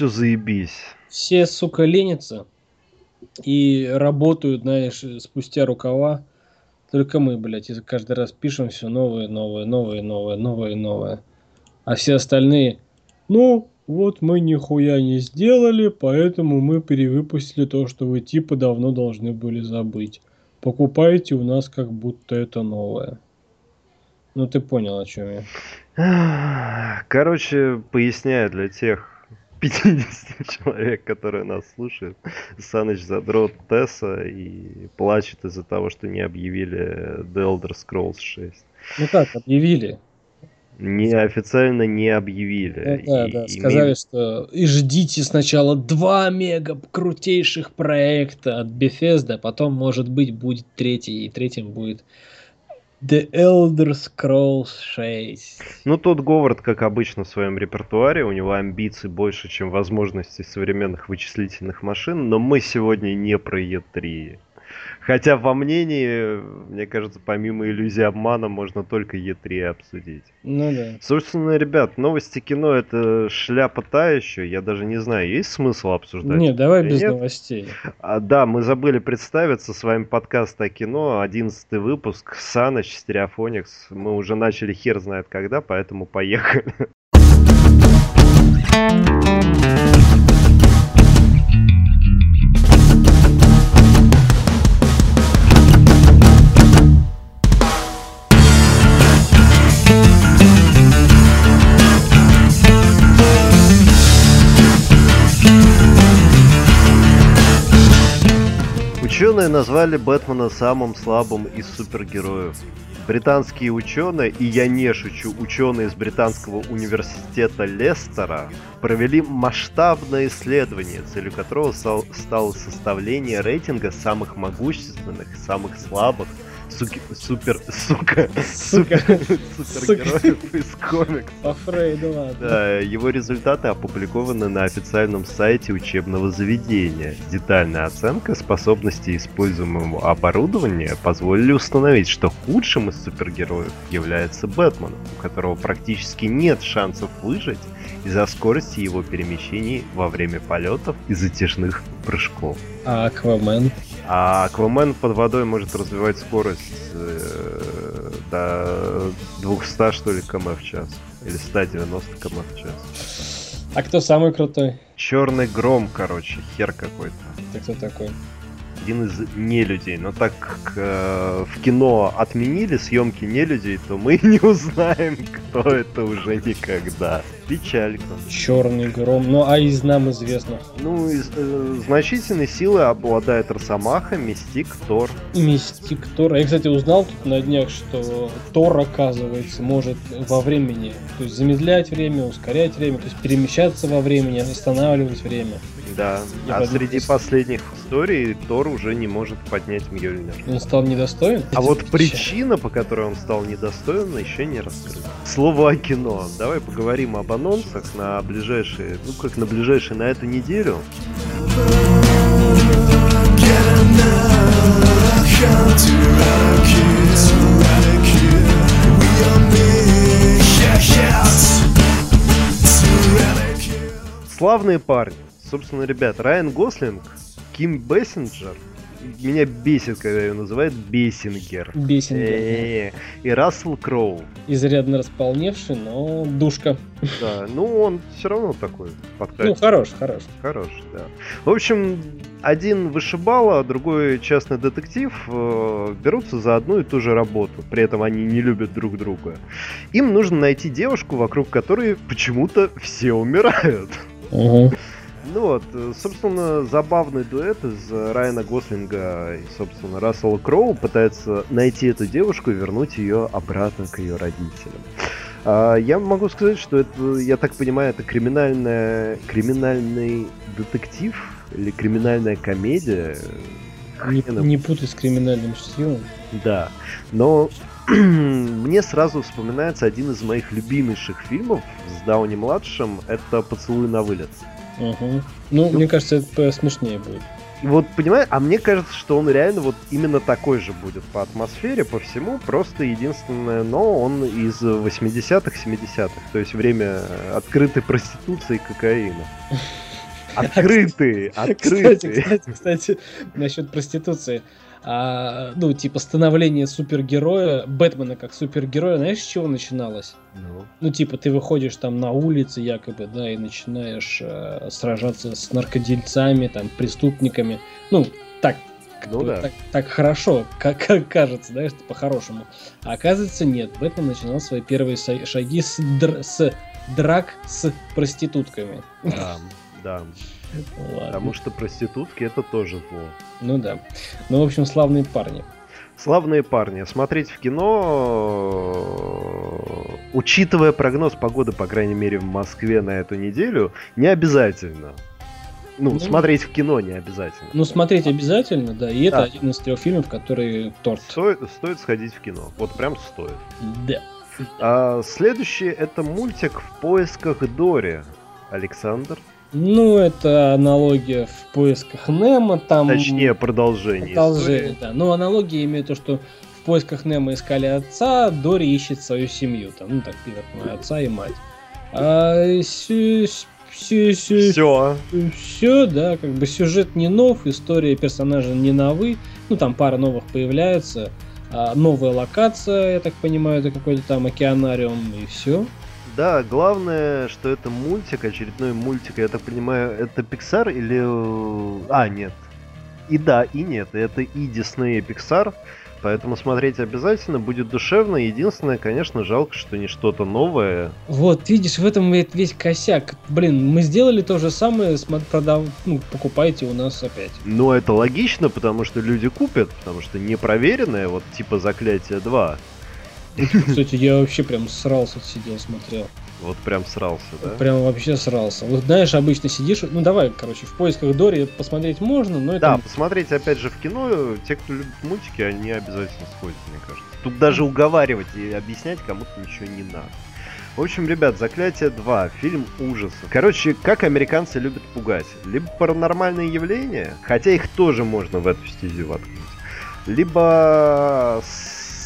все заебись. Все, сука, ленятся и работают, знаешь, спустя рукава. Только мы, блядь, каждый раз пишем все новое, новое, новое, новое, новое, новое. А все остальные, ну, вот мы нихуя не сделали, поэтому мы перевыпустили то, что вы типа давно должны были забыть. Покупайте у нас как будто это новое. Ну ты понял, о чем я. Короче, поясняю для тех 50 человек, которые нас слушают. Саныч задрот Тесса и плачет из-за того, что не объявили The Elder Scrolls 6. Ну как, объявили? Не официально не объявили. Да, и, да, и сказали, ми... что и ждите сначала два мега крутейших проекта от Bethesda, потом, может быть, будет третий, и третьим будет The Elder Scrolls 6. Ну, тот Говард, как обычно, в своем репертуаре, у него амбиций больше, чем возможностей современных вычислительных машин, но мы сегодня не про E3. Хотя во мнении, мне кажется, помимо иллюзии обмана, можно только Е3 обсудить. Ну да. Собственно, ребят, новости кино это шляпа та еще. Я даже не знаю, есть смысл обсуждать? Нет, давай без нет? новостей. А, да, мы забыли представиться. С вами подкаст о кино, одиннадцатый выпуск. Саныч, Стереофоникс. Мы уже начали хер знает когда, поэтому поехали. Ученые назвали Бэтмена самым слабым из супергероев. Британские ученые, и я не шучу, ученые из британского университета Лестера провели масштабное исследование, целью которого стало составление рейтинга самых могущественных, самых слабых суки, супер, сука, супер, супергероев из комиксов. По Фрейду, ладно. Да, его результаты опубликованы на официальном сайте учебного заведения. Детальная оценка способностей используемого оборудования позволили установить, что худшим из супергероев является Бэтмен, у которого практически нет шансов выжить из-за скорости его перемещений во время полетов и затяжных прыжков. А Аквамен? А Аквамен под водой может развивать скорость э, до 200, что ли, км в час. Или 190 км в час. А кто самый крутой? Черный гром, короче, хер какой-то. Ты кто такой? Один из нелюдей. Но так как э, в кино отменили съемки нелюдей, то мы не узнаем, кто это уже никогда. Печалька. Черный гром. Ну, а из нам известных? Ну, из, э, значительной силы обладает Росомаха, Мистик, Тор. Мистик, Тор. Я, кстати, узнал тут на днях, что Тор, оказывается, может во времени, то есть замедлять время, ускорять время, то есть перемещаться во времени, останавливать время. Да, Я а среди последних историй Тор уже не может поднять Мьёльнир. Он стал недостоин? А вот причина, по которой он стал недостоин, еще не раскрыта. Слово о кино. Давай поговорим об анонсах на ближайшие, ну как на ближайшие, на эту неделю. Славные парни. Собственно, ребят, Райан Гослинг, Ким Бессинджер, меня бесит, когда ее называют Бессингер. Бессингер. И Рассел Кроу. Изрядно располневший, но душка. Да, ну он все равно такой подкатит. Ну, хорош, хорош. Хорош, да. В общем, один вышибала, а другой частный детектив э, берутся за одну и ту же работу. При этом они не любят друг друга. Им нужно найти девушку, вокруг которой почему-то все умирают. Угу. Ну вот, э, собственно, забавный дуэт из Райана Гослинга и, собственно, Рассела Кроу пытается найти эту девушку и вернуть ее обратно к ее родителям. А, я могу сказать, что это, я так понимаю, это криминальная, криминальный детектив или криминальная комедия. Не, не путай с криминальным чтивом. Да, но мне сразу вспоминается один из моих любимейших фильмов с Дауни-младшим. Это «Поцелуй на вылет». Угу. Ну, мне кажется, это смешнее будет. Вот, понимаешь, а мне кажется, что он реально вот именно такой же будет по атмосфере, по всему, просто единственное, но он из 80-х, 70-х, то есть время открытой проституции и кокаина. Открытые, Кстати, открытые. кстати, кстати, насчет проституции. А, ну, типа, становление супергероя, Бэтмена как супергероя, знаешь, с чего начиналось? Ну, Ну, типа, ты выходишь там на улице, якобы, да, и начинаешь э, сражаться с наркодельцами, там, преступниками. Ну, так, как Ну бы, да. так, так хорошо, как, как кажется, знаешь, по-хорошему. А оказывается, нет. Бэтмен начинал свои первые шаги с, др- с драк с проститутками. да, да. Ладно. Потому что проститутки это тоже зло. Ну да. Ну, в общем, славные парни. Славные парни. Смотреть в кино, учитывая прогноз погоды, по крайней мере, в Москве на эту неделю, не обязательно. Ну, Ну, смотреть в кино не обязательно. Ну, смотреть обязательно, да. И это Да. один из трех фильмов, который торт. Стоит, стоит сходить в кино. Вот прям стоит. Да. А, следующий это мультик в поисках Дори. Александр. Ну, это аналогия в поисках Немо, там... Точнее, продолжение. Продолжение, истории. да. Но аналогия имеет то, что в поисках Немо искали отца, Дори ищет свою семью. Там, ну, так, понимаю, отца и мать. А, все, все, все, Все. все, да, как бы сюжет не нов, история персонажа не новы. Ну, там пара новых появляется. А, новая локация, я так понимаю, это какой-то там океанариум, и все. Да, главное, что это мультик, очередной мультик, я так понимаю, это Pixar или... э, А, нет. И да, и нет, это и Disney, и Pixar, поэтому смотреть обязательно, будет душевно. Единственное, конечно, жалко, что не что-то новое. Вот, видишь, в этом весь косяк. Блин, мы сделали то же самое, продав... ну, покупайте у нас опять. Но это логично, потому что люди купят, потому что непроверенное, вот типа Заклятие 2, Кстати, я вообще прям срался, сидел, смотрел. вот прям срался, да? Прям вообще срался. Вот знаешь, обычно сидишь, ну давай, короче, в поисках Дори посмотреть можно, но Да, это... посмотреть опять же в кино, те, кто любит мультики, они обязательно сходят, мне кажется. Тут даже уговаривать и объяснять кому-то ничего не надо. В общем, ребят, Заклятие 2, фильм ужасов. Короче, как американцы любят пугать. Либо паранормальные явления, хотя их тоже можно в эту стезю воткнуть. Либо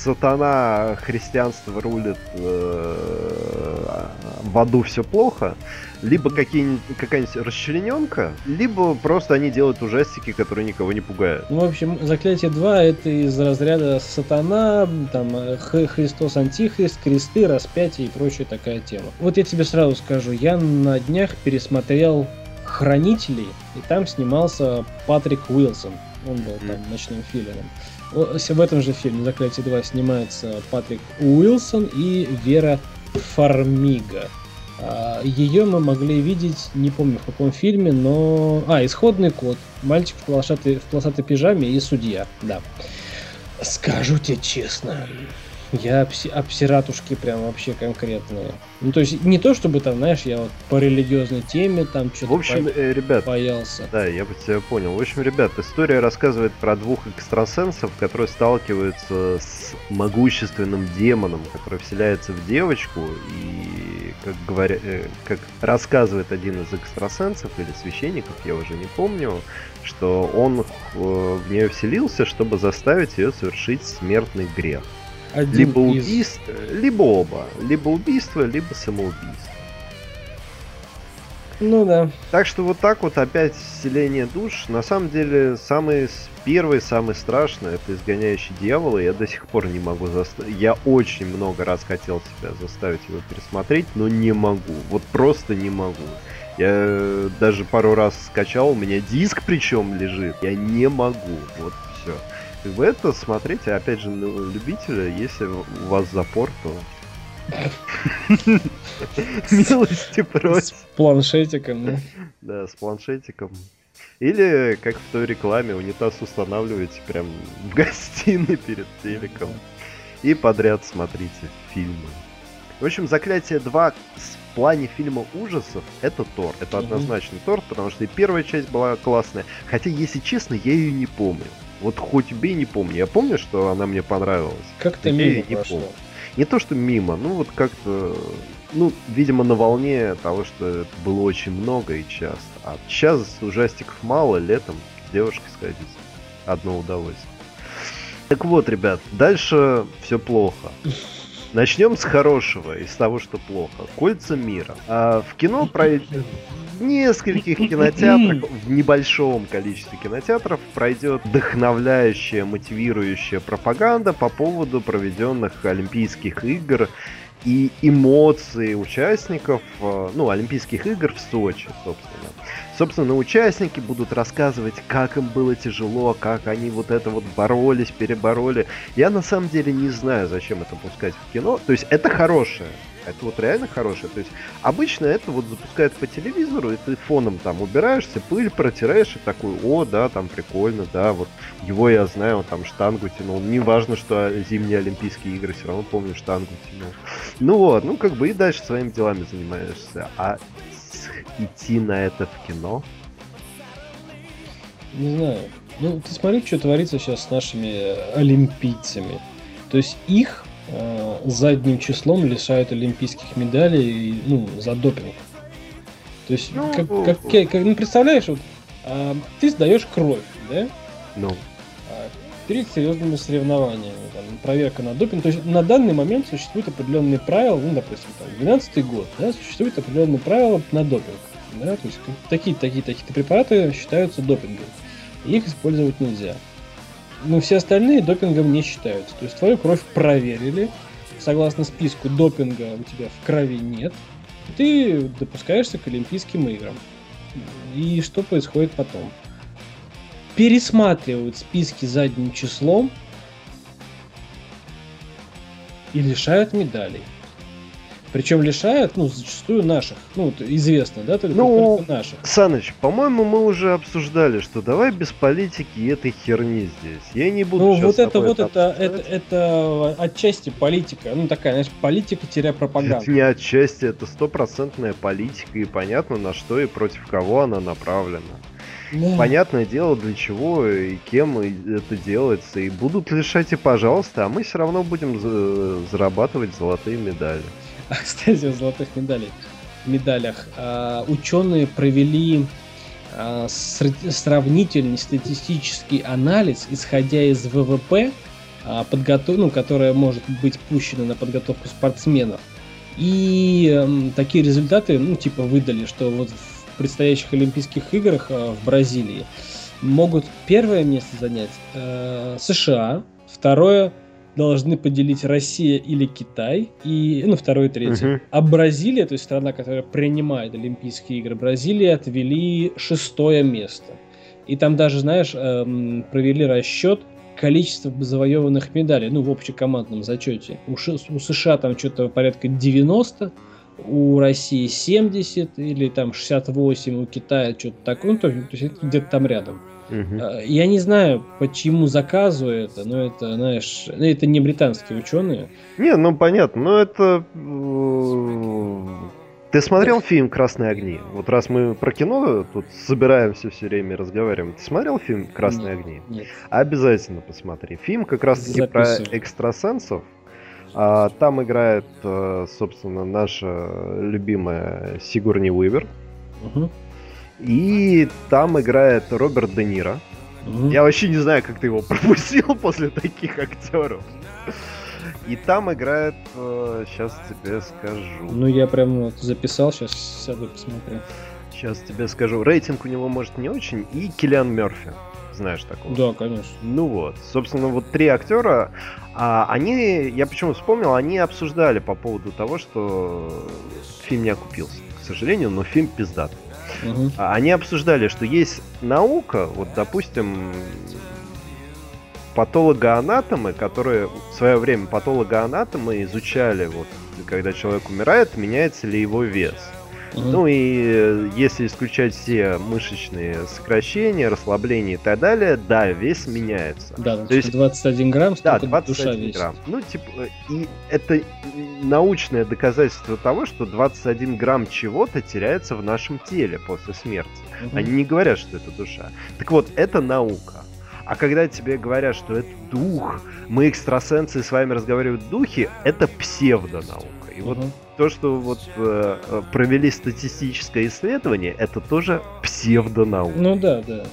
сатана, христианство рулит, э, в аду все плохо, либо какая-нибудь расчлененка, либо просто они делают ужастики, которые никого не пугают. Ну, в общем, Заклятие 2 это из разряда Сатана, там, Христос Антихрист, кресты, распятие и прочая такая тема. Вот я тебе сразу скажу, я на днях пересмотрел Хранителей, и там снимался Патрик Уилсон. Он был там Мгм. ночным филлером. В этом же фильме Заклятие 2 снимается Патрик Уилсон и Вера Фармига. Ее мы могли видеть, не помню в каком фильме, но... А, «Исходный код». Мальчик в полосатой, в полосатой пижаме и судья, да. Скажу тебе честно, я обси- обсиратушки прям вообще конкретные. Ну, то есть, не то, чтобы там, знаешь, я вот по религиозной теме там В что-то общем, э, ребят, боялся. да, я бы тебя понял. В общем, ребят, история рассказывает про двух экстрасенсов, которые сталкиваются с могущественным демоном, который вселяется в девочку и, как говоря, э, как рассказывает один из экстрасенсов или священников, я уже не помню, что он э, в нее вселился, чтобы заставить ее совершить смертный грех. Один Либо из- убийство, либо оба. Либо убийство, либо самоубийство. Ну да. Так что вот так вот опять вселение душ. На самом деле, самый первый, самый страшный, это изгоняющий дьявола. Я до сих пор не могу заставить. Я очень много раз хотел себя заставить его пересмотреть, но не могу. Вот просто не могу. Я э, даже пару раз скачал, у меня диск причем лежит. Я не могу. Вот все. Как бы это смотрите, опять же, на любителя, если у вас запор, то милости С просим. планшетиком. ну. Да, с планшетиком. Или, как в той рекламе, унитаз устанавливаете прям в гостиной перед телеком. И подряд смотрите фильмы. В общем, «Заклятие 2» в плане фильма ужасов это Тор. Это Мгм. однозначно Тор, потому что и первая часть была классная. Хотя, если честно, я ее не помню. Вот хоть убей, не помню. Я помню, что она мне понравилась. Как-то мимо не прошло. помню. Не то, что мимо, ну вот как-то, ну, видимо, на волне того, что это было очень много и часто. А сейчас ужастиков мало, летом с девушкой сходить. Одно удовольствие. Так вот, ребят, дальше все плохо. Начнем с хорошего, из того, что плохо. Кольца мира. А в кино пройдет нескольких кинотеатрах, в небольшом количестве кинотеатров пройдет вдохновляющая, мотивирующая пропаганда по поводу проведенных Олимпийских игр и эмоции участников, э, ну, Олимпийских игр в Сочи, собственно. Собственно, участники будут рассказывать, как им было тяжело, как они вот это вот боролись, перебороли. Я на самом деле не знаю, зачем это пускать в кино. То есть это хорошее. Это вот реально хорошее. То есть обычно это вот запускают по телевизору, и ты фоном там убираешься, пыль протираешь и такой, о, да, там прикольно, да, вот его я знаю, он там штангу тянул. Не важно, что зимние Олимпийские игры, все равно помню, штангу тянул. Ну вот, ну как бы и дальше своими делами занимаешься. А идти на это в кино? Не знаю. Ну, ты смотри, что творится сейчас с нашими олимпийцами. То есть их э, задним числом лишают олимпийских медалей ну, за допинг. То есть, ну, как, как, как, ну, представляешь, вот, э, ты сдаешь кровь, да? Ну. А, перед серьезными соревнованиями, там, проверка на допинг. То есть на данный момент существуют определенные правила, ну, допустим, там, 12 год, да, существуют определенные правила на допинг. Да, то есть такие, такие, такие препараты считаются допингом. И их использовать нельзя но все остальные допингом не считаются. То есть твою кровь проверили, согласно списку допинга у тебя в крови нет, ты допускаешься к Олимпийским играм. И что происходит потом? Пересматривают списки задним числом и лишают медалей. Причем лишают, ну, зачастую наших. Ну, известно, да, только, ну, только наших. Саныч, по-моему, мы уже обсуждали, что давай без политики и этой херни здесь. Я не буду Ну, вот это вот это, это, это отчасти политика. Ну, такая, знаешь, политика-пропаганда. Это не отчасти, это стопроцентная политика, и понятно, на что и против кого она направлена. Да. Понятное дело, для чего и кем это делается. И будут лишать и пожалуйста, а мы все равно будем зарабатывать золотые медали. А, кстати, о золотых медалях. медалях. А, ученые провели а, сравнительный статистический анализ, исходя из ВВП, а, подготов... ну, которая может быть пущена на подготовку спортсменов. И такие результаты, ну, типа, выдали, что вот в предстоящих Олимпийских играх э, в Бразилии могут первое место занять э, США, второе должны поделить Россия или Китай, и, ну, второй и третий. Угу. А Бразилия, то есть страна, которая принимает Олимпийские игры, Бразилия отвели шестое место. И там даже, знаешь, эм, провели расчет количества завоеванных медалей, ну, в общекомандном зачете. У, у США там что-то порядка 90, у России 70 или там 68, у Китая что-то такое, ну, то, то есть где-то там рядом. Угу. Я не знаю, по чьему заказу это, но это, знаешь, ну, это не британские ученые. Не, ну понятно, но это... Э, ты смотрел фильм «Красные огни»? Вот раз мы про кино тут собираемся все время разговариваем, ты смотрел фильм «Красные нет, огни»? Нет. Обязательно посмотри. Фильм как раз-таки про экстрасенсов. А, там играет, э, собственно, наша любимая Сигурни Уивер. Угу. И там играет Роберт Де Ниро. Mm-hmm. Я вообще не знаю, как ты его пропустил после таких актеров. И там играет, э, сейчас тебе скажу. Ну, я прям вот записал, сейчас сяду посмотрю. Сейчас тебе скажу. Рейтинг у него, может, не очень. И Киллиан Мерфи. Знаешь такого? Да, конечно. Ну вот. Собственно, вот три актера, а, они, я почему вспомнил, они обсуждали по поводу того, что фильм не окупился. К сожалению, но фильм пиздатый. Угу. Они обсуждали, что есть наука, вот, допустим, патологоанатомы, которые в свое время патологоанатомы изучали, вот, когда человек умирает, меняется ли его вес. Ну и э, если исключать все мышечные сокращения, расслабления и так далее, да, вес меняется. Да, то есть 21 грамм, да, 21 душа грамм. Ну, типа, и это научное доказательство того, что 21 грамм чего-то теряется в нашем теле после смерти. Угу. Они не говорят, что это душа. Так вот, это наука. А когда тебе говорят, что это дух, мы экстрасенсы, с вами разговаривают духи, это псевдонаука. И угу. вот то, что вот э, провели статистическое исследование, это тоже псевдонаука. Ну да, да.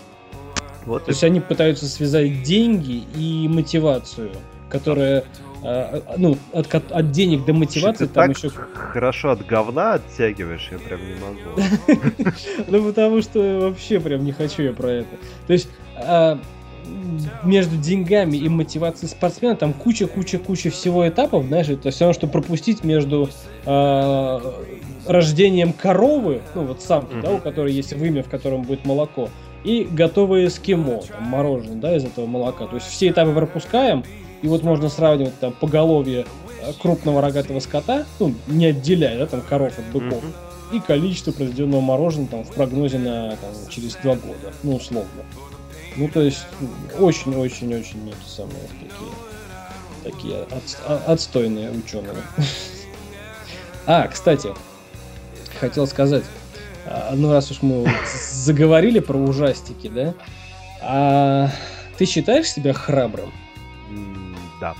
Вот То и... есть они пытаются связать деньги и мотивацию. которая э, ну, от, от денег до мотивации Ты там так еще... хорошо от говна оттягиваешь, я прям не могу. Ну, потому что вообще прям не хочу я про это. То есть, а, между деньгами и мотивацией спортсмена там куча-куча-куча всего этапов, знаешь, это все равно, что пропустить между а, рождением коровы, ну вот самки, да, у которой есть вымя, в котором будет молоко, и готовое эскимо, там, мороженое, да, из этого молока. То есть все этапы пропускаем, и вот можно сравнивать там поголовье э, крупного рогатого скота, ну, не отделяя, да, там, коров от быков, и количество произведенного мороженого там в прогнозе на там, через два года, ну, условно. Ну, то есть, очень-очень-очень эти самые такие, такие от, а, отстойные ученые. А, кстати, хотел сказать, а, ну раз уж мы заговорили про ужастики, да, а ты считаешь себя храбрым? Да.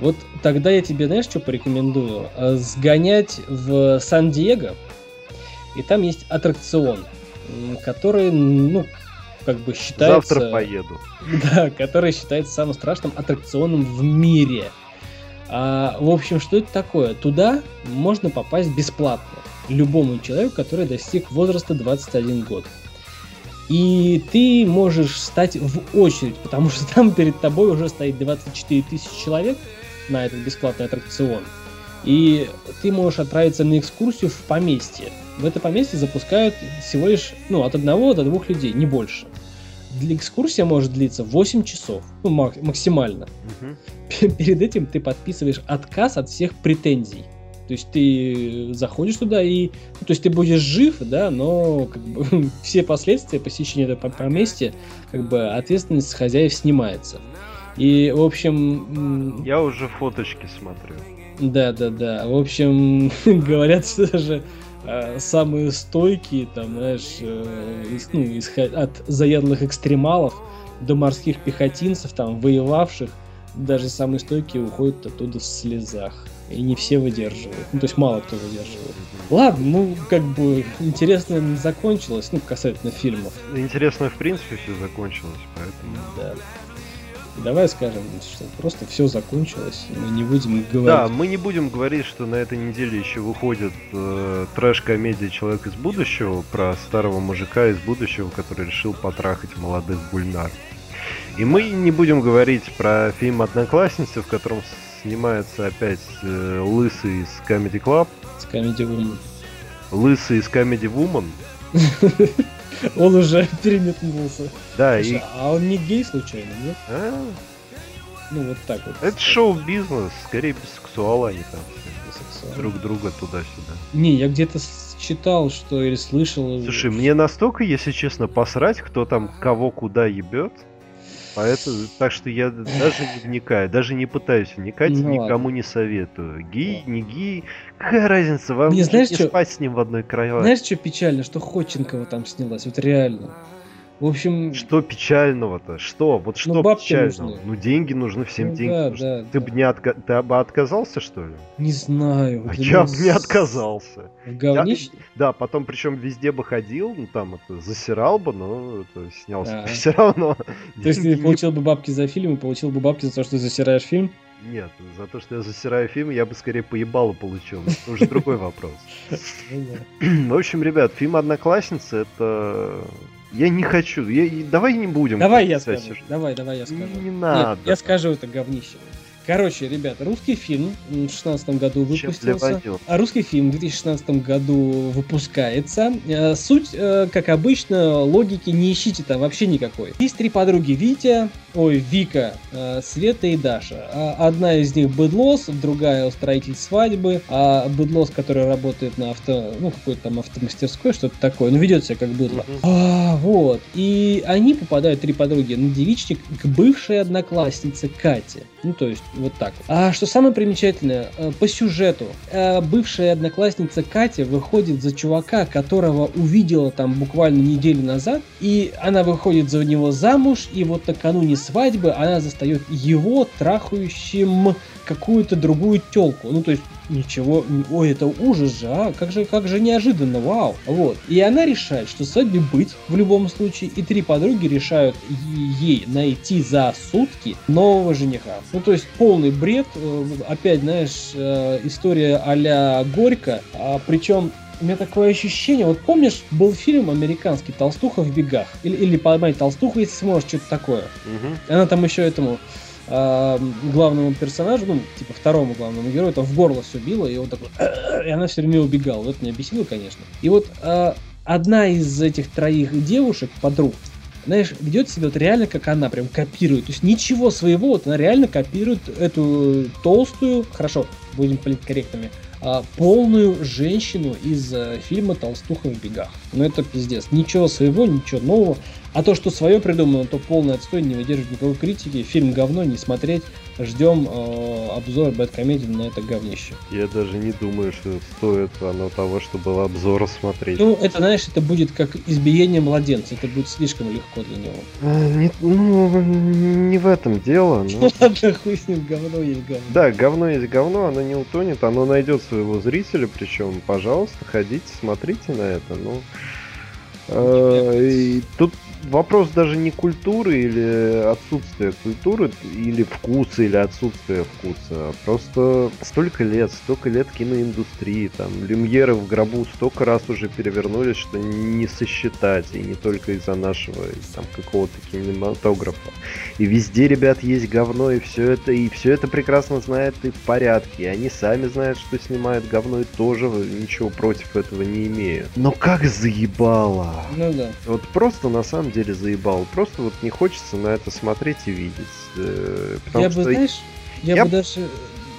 Вот тогда я тебе, знаешь, что порекомендую? А, сгонять в Сан-Диего, и там есть аттракцион, который, ну, как бы считается... Завтра поеду. Да, который считается самым страшным аттракционом в мире. А, в общем, что это такое? Туда можно попасть бесплатно любому человеку, который достиг возраста 21 год. И ты можешь стать в очередь, потому что там перед тобой уже стоит 24 тысячи человек на этот бесплатный аттракцион. И ты можешь отправиться на экскурсию в поместье. В это поместье запускают всего лишь ну, от одного до двух людей, не больше. Экскурсия может длиться 8 часов, ну, максимально. Угу. Перед этим ты подписываешь отказ от всех претензий. То есть ты заходишь туда и... Ну, то есть ты будешь жив, да, но как бы, все последствия посещения этого поместья, как бы ответственность хозяев снимается. И, в общем... Я уже фоточки смотрю. Да, да, да. В общем, говорят, что даже самые стойкие, там, знаешь, э, из, ну, из, от заядлых экстремалов до морских пехотинцев, там, воевавших, даже самые стойкие уходят оттуда в слезах. И не все выдерживают. Ну, то есть мало кто выдерживает. Ладно, ну, как бы, интересно закончилось, ну, касательно фильмов. Интересно, в принципе, все закончилось, поэтому... Да. Давай скажем, что просто все закончилось, мы не будем говорить. Да, мы не будем говорить, что на этой неделе еще выходит э, трэш-комедия Человек из будущего про старого мужика из будущего, который решил потрахать молодых гульнар. И мы не будем говорить про фильм Одноклассницы, в котором снимается опять э, Лысый из Comedy Club. С Comedy Woman. Лысый из Comedy Woman. Он уже переметнулся. Да, и... А он не гей случайно, нет? А? Ну, вот так вот. Это шоу-бизнес, скорее бисексуалы они там. Друг друга туда-сюда. Не, я где-то читал, что или слышал. Слушай, мне настолько, если честно, посрать, кто там кого куда ебет. Поэтому, так что я даже не вникаю, даже не пытаюсь вникать, ну, никому ладно. не советую. Гей, не гей, какая разница, вам не, знаешь, не что, спать с ним в одной кровати. Знаешь, что печально, что Ходченкова там снялась, вот реально. В общем... Что печального-то? Что? Вот что ну, печального? Нужны. Ну, деньги нужны, всем ну, деньги да, нужны. Да, ты да. бы не отка... ты бы отказался, что ли? Не знаю. А я бы не отказался. Говнище? Я... Да, потом причем везде бы ходил, ну там это засирал бы, но это, снялся а. все равно. То есть ты получил бы бабки за фильм и получил бы бабки за то, что ты засираешь фильм? Нет, за то, что я засираю фильм, я бы скорее поебало получил. Это уже другой вопрос. Ну в общем, ребят, фильм «Одноклассница» — это я не хочу. Я, давай не будем. Давай я скажу. Сюжет. Давай, давай я скажу. Не надо. Нет, я скажу это говнище. Короче, ребята, русский фильм в 2016 году выпустился. А русский фильм в 2016 году выпускается. Э, суть, э, как обычно, логики не ищите там вообще никакой. Есть три подруги Витя, ой, Вика, э, Света и Даша. А одна из них быдлос, другая устроитель свадьбы, а быдлос, который работает на авто, ну, какой-то там автомастерской, что-то такое, ну, ведет себя как быдло. А, вот. И они попадают, три подруги, на девичник к бывшей однокласснице Кате. Ну, то есть, вот так. А что самое примечательное, э, по сюжету, э, бывшая одноклассница Катя выходит за чувака, которого увидела там буквально неделю назад, и она выходит за него замуж, и вот накануне свадьбы она застает его трахающим какую-то другую телку. Ну, то есть, ничего, ой, это ужас же, а, как же, как же неожиданно, вау. Вот. И она решает, что свадьбе быть в любом случае, и три подруги решают ей найти за сутки нового жениха. Ну, то есть полный бред. Э, опять, знаешь, э, история а-ля Горько. А, причем у меня такое ощущение, вот помнишь, был фильм американский «Толстуха в бегах», или, или поймай толстуху, если сможешь, что-то такое. Угу. Она там еще этому э, главному персонажу, ну, типа второму главному герою, там в горло все било, и он такой, и она все время убегала. Вот меня бесило, конечно. И вот э, одна из этих троих девушек, подруг, знаешь, ведет себя вот реально как она, прям копирует. То есть ничего своего, вот она реально копирует эту толстую, хорошо, будем политкорректными, а, полную женщину из а, фильма «Толстуха в бегах». Ну это пиздец. Ничего своего, ничего нового. А то, что свое придумано, то полный отстой, не выдерживает никакой критики. Фильм говно, не смотреть. Ждем э, обзор Бэткомедии на это говнище. Я даже не думаю, что стоит оно того, чтобы обзор смотреть. Ну, это, знаешь, это будет как избиение младенца. Это будет слишком легко для него. А, не, ну, не в этом дело. Но... Ладно, хуй с ним, говно есть говно. Да, говно есть говно, оно не утонет, оно найдет своего зрителя, причем, пожалуйста, ходите, смотрите на это. Ну, э, и тут вопрос даже не культуры или отсутствия культуры, или вкуса, или отсутствия вкуса. А просто столько лет, столько лет киноиндустрии, там, люмьеры в гробу столько раз уже перевернулись, что не сосчитать, и не только из-за нашего там какого-то кинематографа. И везде, ребят, есть говно, и все это, и все это прекрасно знает и в порядке. И они сами знают, что снимают говно, и тоже ничего против этого не имеют. Но как заебало! Ну да. Вот просто на самом деле заебал. Просто вот не хочется на это смотреть и видеть. Э, я что... бы, знаешь, я, я бы даже,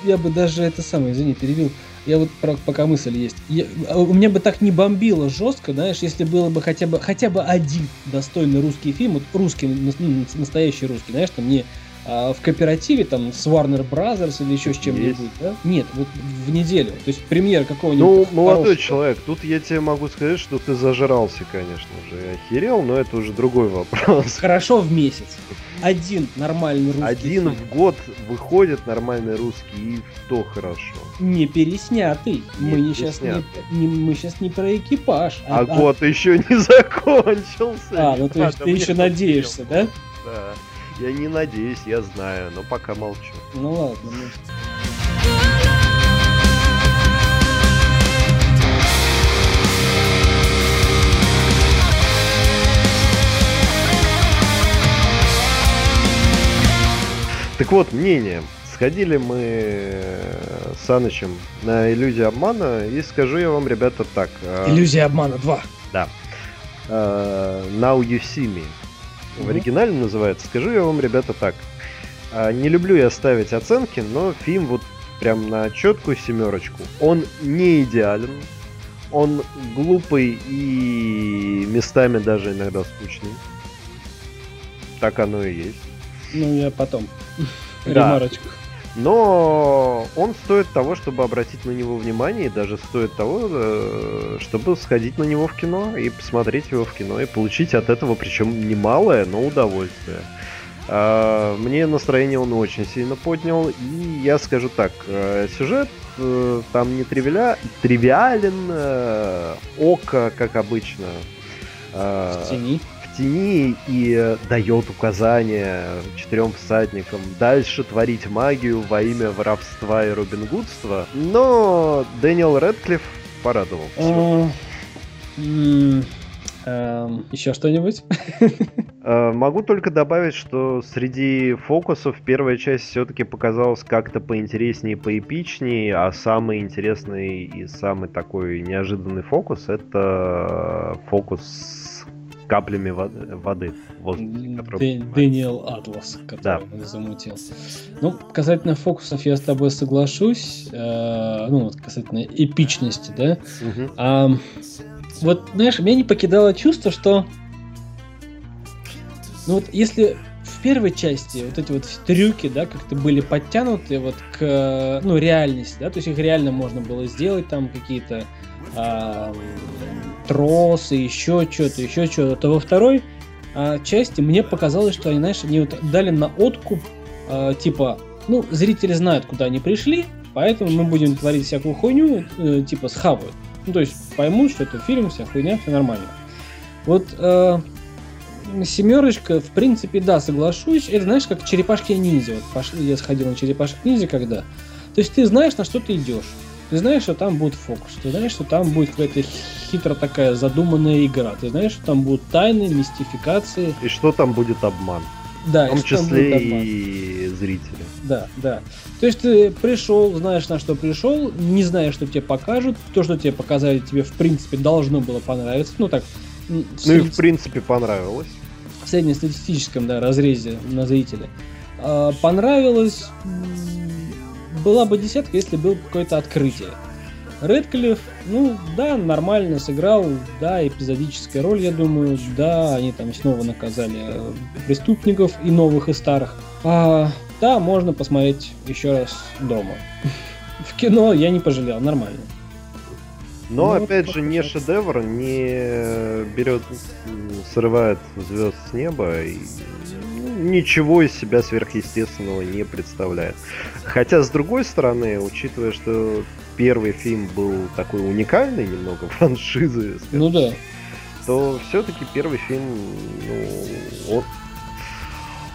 я бы даже это самое, извини, перебил. Я вот пока мысль есть. Я, а у меня бы так не бомбило жестко, знаешь, если было бы хотя бы хотя бы один достойный русский фильм, вот русский, ну, настоящий русский, знаешь, там не а в кооперативе там с Warner Brothers или еще с чем-нибудь, да? Нет, вот в неделю. То есть премьер какого-нибудь. Ну, молодой человек, тут я тебе могу сказать, что ты зажрался, конечно же. Охерел, но это уже другой вопрос. Хорошо в месяц. Один нормальный русский. Один фильм. в год выходит нормальный русский, и то хорошо. Не переснятый. Не мы, переснятый. Сейчас не, не, мы сейчас не про экипаж. А, а год а... еще не закончился. А, ну то есть ты еще надеешься, да? Да. Я не надеюсь, я знаю, но пока молчу. Ну ладно, ну. Так вот, мнение. Сходили мы с Анычем на иллюзию обмана, и скажу я вам, ребята, так. А, иллюзия обмана 2. Да. Uh, Now You See Me в оригинале называется. Скажу я вам, ребята, так. А, не люблю я ставить оценки, но фильм вот прям на четкую семерочку. Он не идеален, он глупый и местами даже иногда скучный. Так оно и есть. Ну, я потом. Да. Ремарочку. Но он стоит того, чтобы обратить на него внимание, и даже стоит того, э, чтобы сходить на него в кино и посмотреть его в кино, и получить от этого, причем немалое, но удовольствие. А, мне настроение он очень сильно поднял, и я скажу так, э, сюжет э, там не тривиаля... тривиален, око, как обычно. В тени тени и дает указания четырем всадникам дальше творить магию во имя воровства и робингудства. Но Дэниел Редклифф порадовал. Эм, Еще что-нибудь? Э, могу только добавить, что среди фокусов первая часть все-таки показалась как-то поинтереснее и поэпичнее, а самый интересный и самый такой неожиданный фокус это фокус каплями воды. Дэниел Атлас, который да. замутил. Ну, касательно фокусов я с тобой соглашусь. Э, ну, вот касательно эпичности, да. Угу. А, вот, знаешь, меня не покидало чувство, что ну вот если в первой части вот эти вот трюки, да, как-то были подтянуты вот к, ну, реальности, да, то есть их реально можно было сделать, там какие-то а, тросы, еще что-то, еще что-то, то во второй а, части мне показалось, что они, знаешь, они вот дали на откуп, а, типа, ну, зрители знают, куда они пришли, поэтому мы будем творить всякую хуйню, э, типа, схавают. Ну, то есть поймут, что это фильм, вся хуйня, все нормально. Вот э, семерочка, в принципе, да, соглашусь. Это знаешь, как черепашки ниндзя. Вот пошли, я сходил на черепашки ниндзя когда. То есть ты знаешь, на что ты идешь. Ты знаешь, что там будет фокус, ты знаешь, что там будет какая-то хитро такая задуманная игра, ты знаешь, что там будут тайны, мистификации. И что там будет обман. Да, в том числе и зрители. Да, да. То есть ты пришел, знаешь, на что пришел, не знаешь, что тебе покажут. То, что тебе показали, тебе в принципе должно было понравиться. Ну так. Ну сред... и в принципе понравилось. В среднестатистическом, да, разрезе на зрителя. А, понравилось была бы десятка, если был какое-то открытие. Редклифф, ну да, нормально сыграл, да, эпизодическая роль, я думаю, да, они там снова наказали э, преступников и новых, и старых. А, да, можно посмотреть еще раз дома. В кино я не пожалел, нормально. Но, ну, опять же, не шедевр, не берет, срывает звезд с неба и ничего из себя сверхъестественного не представляет. Хотя, с другой стороны, учитывая, что первый фильм был такой уникальный немного франшизы, ну да, то все-таки первый фильм, ну, он,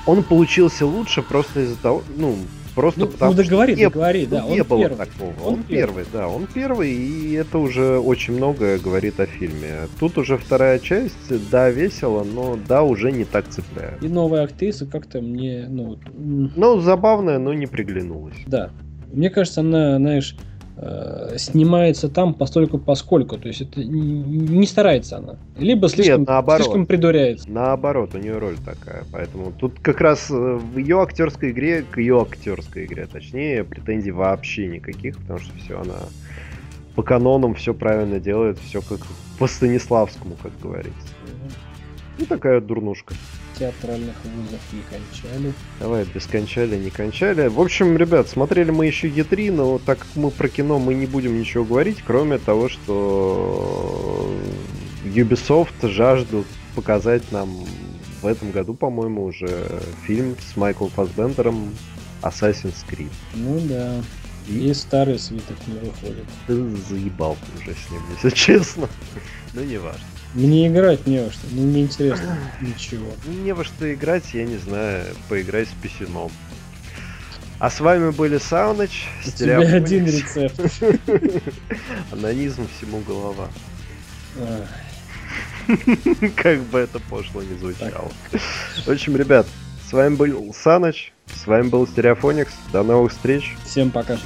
он получился лучше просто из-за того, ну, Просто ну, потому ну договори, что договори, ну, да, не он было первый. такого. Он, он первый. да, он первый, и это уже очень многое говорит о фильме. Тут уже вторая часть, да, весело, но да, уже не так цепляет. И новая актриса как-то мне, ну... Ну, забавная, но не приглянулась. Да. Мне кажется, она, знаешь, снимается там постольку поскольку. То есть это не старается она. Либо слишком, Нет, наоборот. слишком придуряется. Наоборот, у нее роль такая. Поэтому тут как раз э, в ее актерской игре, к ее актерской игре, точнее, претензий вообще никаких, потому что все она по канонам все правильно делает, все как по Станиславскому, как говорится. Ну, такая дурнушка театральных вузов не кончали. Давай, без кончали, не кончали. В общем, ребят, смотрели мы еще Е3, но так как мы про кино мы не будем ничего говорить, кроме того, что Ubisoft жаждут показать нам в этом году, по-моему, уже фильм с Майклом Фассбендером Assassin's Creed. Ну да. И, и старый свиток не выходит. Ты заебал уже с ним, если честно. Ну, не важно. Мне играть не во что, ну не интересно ничего. Не во что играть, я не знаю, поиграть с писюном. А с вами были Сауныч, У тебя один рецепт. Анонизм всему голова. Как бы это пошло не звучало. В общем, ребят, с вами был Саныч, с вами был Стереофоникс. До новых встреч. Всем пока.